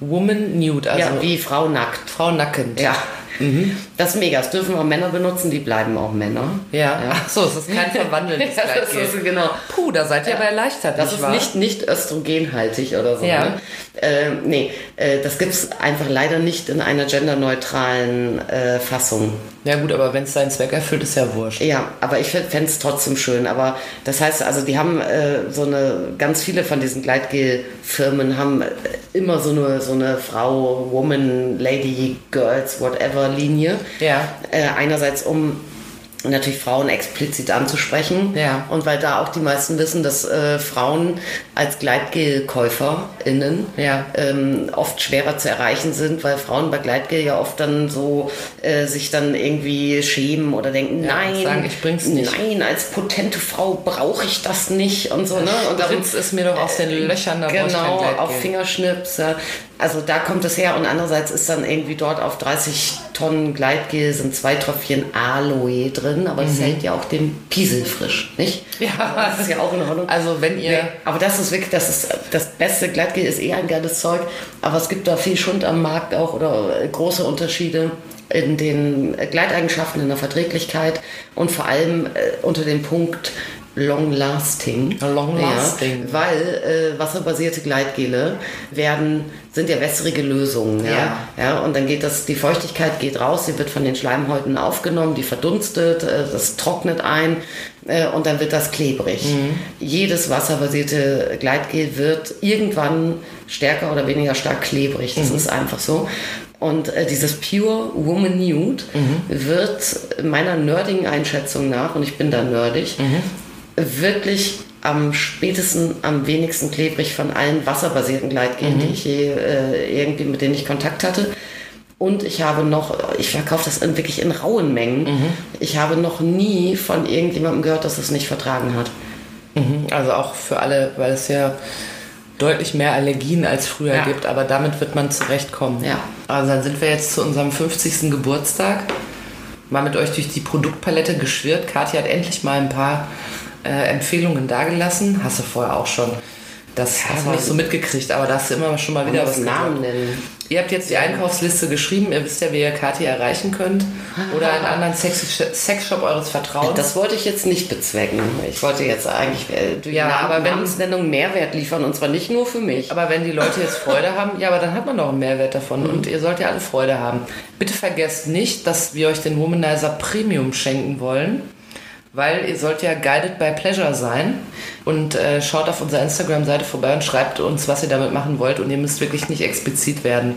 Woman Nude, also ja, wie Frau nackt. Frau nackend. Ja. Mhm. Das ist mega. Das dürfen auch Männer benutzen, die bleiben auch Männer. Ja. Ach so, es ist kein verwandeltes Ja, das ist genau. Puh, da seid ihr aber erleichtert, Das nicht ist wahr? nicht, nicht östrogenhaltig oder so. Ja. Ne? Äh, nee, äh, das gibt es einfach leider nicht in einer genderneutralen äh, Fassung. Ja gut, aber wenn es seinen Zweck erfüllt, ist ja wurscht. Ja, aber ich fände es trotzdem schön. Aber das heißt, also die haben äh, so eine, ganz viele von diesen Gleitgel-Firmen haben äh, immer so eine, so eine Frau, Woman, Lady, Girls, whatever Linie. Ja. Äh, einerseits um natürlich Frauen explizit anzusprechen. Ja. Und weil da auch die meisten wissen, dass äh, Frauen als GleitgelkäuferInnen Ja. ähm, oft schwerer zu erreichen sind, weil Frauen bei Gleitgel ja oft dann so äh, sich dann irgendwie schämen oder denken, Ja, nein, sagen, ich bring's nicht. nein, als potente Frau brauche ich das nicht und so, ne? Und darum- ist mir doch aus den Löchern, da Genau, auf Fingerschnips. Ja. Also da kommt es her und andererseits ist dann irgendwie dort auf 30 Tonnen Gleitgel sind zwei Tröpfchen Aloe drin, aber es hält ja auch den Piesel frisch, nicht? Mhm. Ja. das ist ja auch in Ordnung. Also wenn ihr... Nee, aber das ist wirklich, das ist das beste Gleitgel ist eh ein geiles Zeug, aber es gibt da viel Schund am Markt auch oder große Unterschiede in den Gleiteigenschaften, in der Verträglichkeit und vor allem äh, unter dem Punkt Long Lasting. Long lasting. Ja, weil äh, wasserbasierte Gleitgele werden, sind ja wässrige Lösungen. Ja? Ja. Ja, und dann geht das, die Feuchtigkeit geht raus, sie wird von den Schleimhäuten aufgenommen, die verdunstet, äh, das trocknet ein äh, und dann wird das klebrig. Jedes wasserbasierte Gleitgel wird irgendwann stärker oder weniger stark klebrig. Das ist einfach so. Und äh, dieses Pure Woman Nude wird meiner nerdigen Einschätzung nach, und ich bin da nerdig, wirklich am spätesten, am wenigsten klebrig von allen wasserbasierten Gleitgelen, die ich je äh, irgendwie mit denen ich Kontakt hatte. Und ich habe noch, ich verkaufe das in, wirklich in rauen Mengen. Ich habe noch nie von irgendjemandem gehört, dass es nicht vertragen hat. Also auch für alle, weil es ja deutlich mehr Allergien als früher Ja. gibt, aber damit wird man zurechtkommen. Ja. Also dann sind wir jetzt zu unserem 50. Geburtstag. Mal mit euch durch die Produktpalette geschwirrt. Kathi hat endlich mal ein paar äh, Empfehlungen dagelassen. Hast du vorher auch schon. Das hast du nicht so mitgekriegt, aber da hast du immer schon mal wieder was Namen nennen. Ihr habt jetzt die Einkaufsliste geschrieben. Ihr wisst ja, wie ihr Kathi erreichen könnt. Oder einen anderen Sexshop eures Vertrauens. Das wollte ich jetzt nicht bezwecken. Ich wollte jetzt eigentlich äh, durch Ja, Namen, aber wenn- Namensnennung Mehrwert liefern und zwar nicht nur für mich. Aber wenn die Leute jetzt Freude haben, ja, aber dann hat man doch einen Mehrwert davon und ihr sollt ja alle Freude haben. Bitte vergesst nicht, dass wir euch den Womanizer Premium schenken wollen, weil ihr sollt ja guided by pleasure sein und äh, schaut auf unserer Instagram-Seite vorbei und schreibt uns, was ihr damit machen wollt und ihr müsst wirklich nicht explizit werden.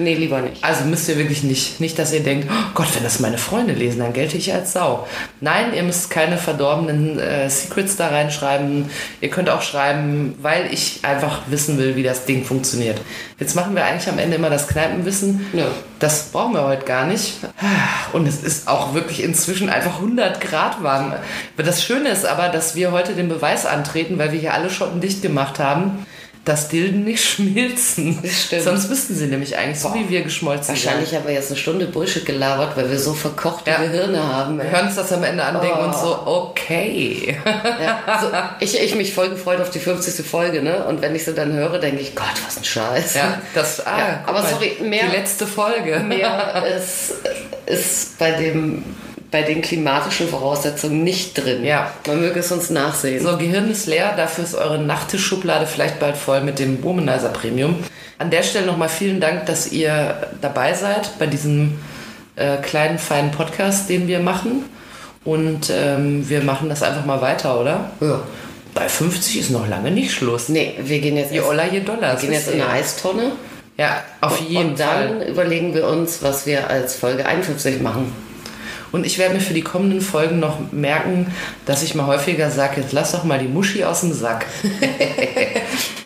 Nee, lieber nicht. Also müsst ihr wirklich nicht. Nicht, dass ihr denkt, oh Gott, wenn das meine Freunde lesen, dann gelte ich als Sau. Nein, ihr müsst keine verdorbenen äh, Secrets da reinschreiben. Ihr könnt auch schreiben, weil ich einfach wissen will, wie das Ding funktioniert. Jetzt machen wir eigentlich am Ende immer das Kneipenwissen. Ja. Das brauchen wir heute gar nicht. Und es ist auch wirklich inzwischen einfach 100 Grad warm. Das Schöne ist aber, dass wir heute den Beweis antreten, weil wir hier alle Schotten dicht gemacht haben, dass Dilden nicht schmilzen. Das stimmt. Sonst müssten sie nämlich eigentlich so wie wir geschmolzen Wahrscheinlich haben wir jetzt eine Stunde Bullshit gelabert, weil wir so verkochte Ja. Gehirne haben. Wir hören uns das am Ende an, denken uns so, okay. Ja, also ich, ich mich voll gefreut auf die 50. Folge, ne? Und wenn ich sie dann höre, denke ich, Gott, was ein Scheiß. Ja, das, ah, Ja, aber mal, sorry, mehr- Die letzte Folge. Mehr ist, ist bei dem bei den klimatischen Voraussetzungen nicht drin. Ja. Man möge es uns nachsehen. So, Gehirn ist leer, dafür ist eure Nachttischschublade vielleicht bald voll mit dem Womanizer Premium. An der Stelle nochmal vielen Dank, dass ihr dabei seid bei diesem äh, kleinen, feinen Podcast, den wir machen. Und ähm, wir machen das einfach mal weiter, oder? Ja. Bei 50 ist noch lange nicht Schluss. Nee, wir gehen jetzt, Je Oller, je Dollar. wir gehen jetzt in eine Eistonne. Ja, auf jeden Und dann Fall. überlegen wir uns, was wir als Folge 51 machen. Und ich werde mir für die kommenden Folgen noch merken, dass ich mal häufiger sage, jetzt lass doch mal die Muschi aus dem Sack.